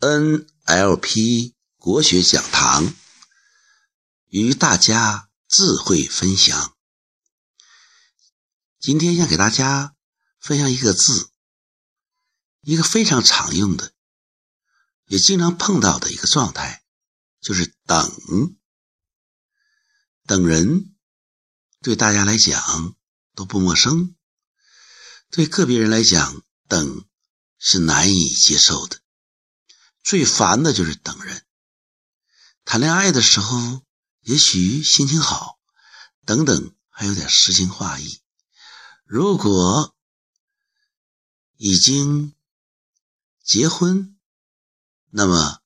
NLP 国学讲堂与大家智慧分享。今天想给大家分享一个字，一个非常常用的，也经常碰到的一个状态，就是等。等人对大家来讲都不陌生，对个别人来讲，等是难以接受的。最烦的就是等人。谈恋爱的时候，也许心情好，等等还有点诗情画意。如果已经结婚，那么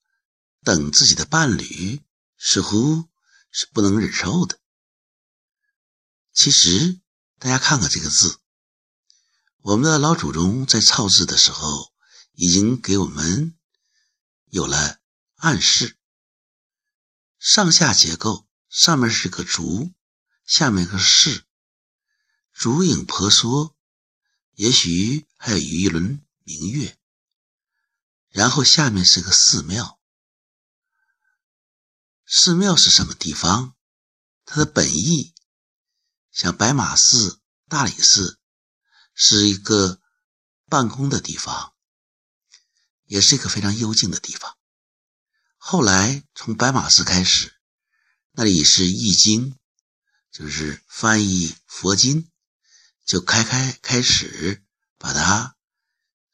等自己的伴侣似乎是不能忍受的。其实，大家看看这个字，我们的老祖宗在造字的时候，已经给我们。有了暗示，上下结构，上面是个竹，下面个士，竹影婆娑，也许还有一轮明月。然后下面是个寺庙，寺庙是什么地方？它的本意，像白马寺、大理寺，是一个办公的地方。也是一个非常幽静的地方。后来从白马寺开始，那里是译经，就是翻译佛经，就开开开始把它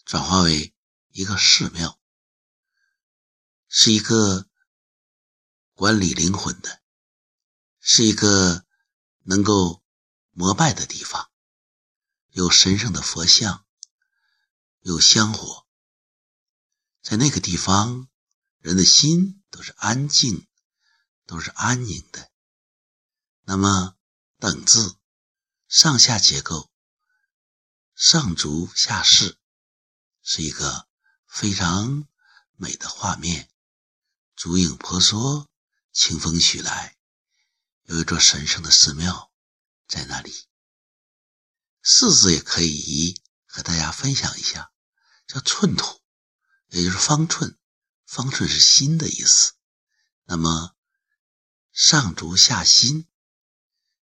转化为一个寺庙，是一个管理灵魂的，是一个能够膜拜的地方，有神圣的佛像，有香火。在那个地方，人的心都是安静，都是安宁的。那么“等”字上下结构，上足下士，是一个非常美的画面。竹影婆娑，清风徐来，有一座神圣的寺庙在那里。四字也可以和大家分享一下，叫寸土。也就是方寸，方寸是心的意思。那么上足下心，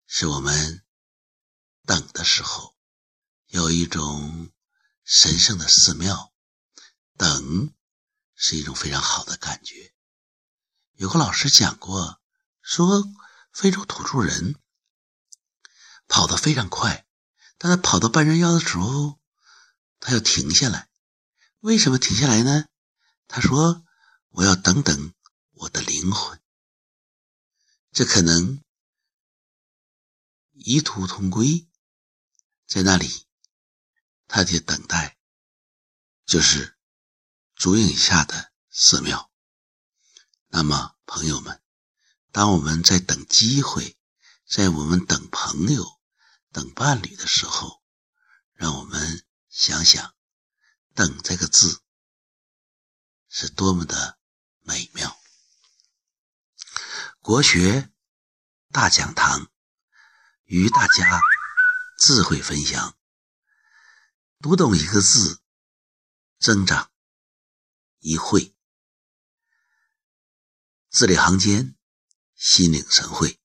是我们等的时候有一种神圣的寺庙，等是一种非常好的感觉。有个老师讲过，说非洲土著人跑得非常快，但他跑到半山腰的时候，他又停下来。为什么停下来呢？他说：“我要等等我的灵魂。”这可能异途同归，在那里，他的等待就是竹影下的寺庙。那么，朋友们，当我们在等机会，在我们等朋友、等伴侣的时候，让我们想想。等这个字是多么的美妙！国学大讲堂与大家智慧分享，读懂一个字，增长一会，字里行间心领神会。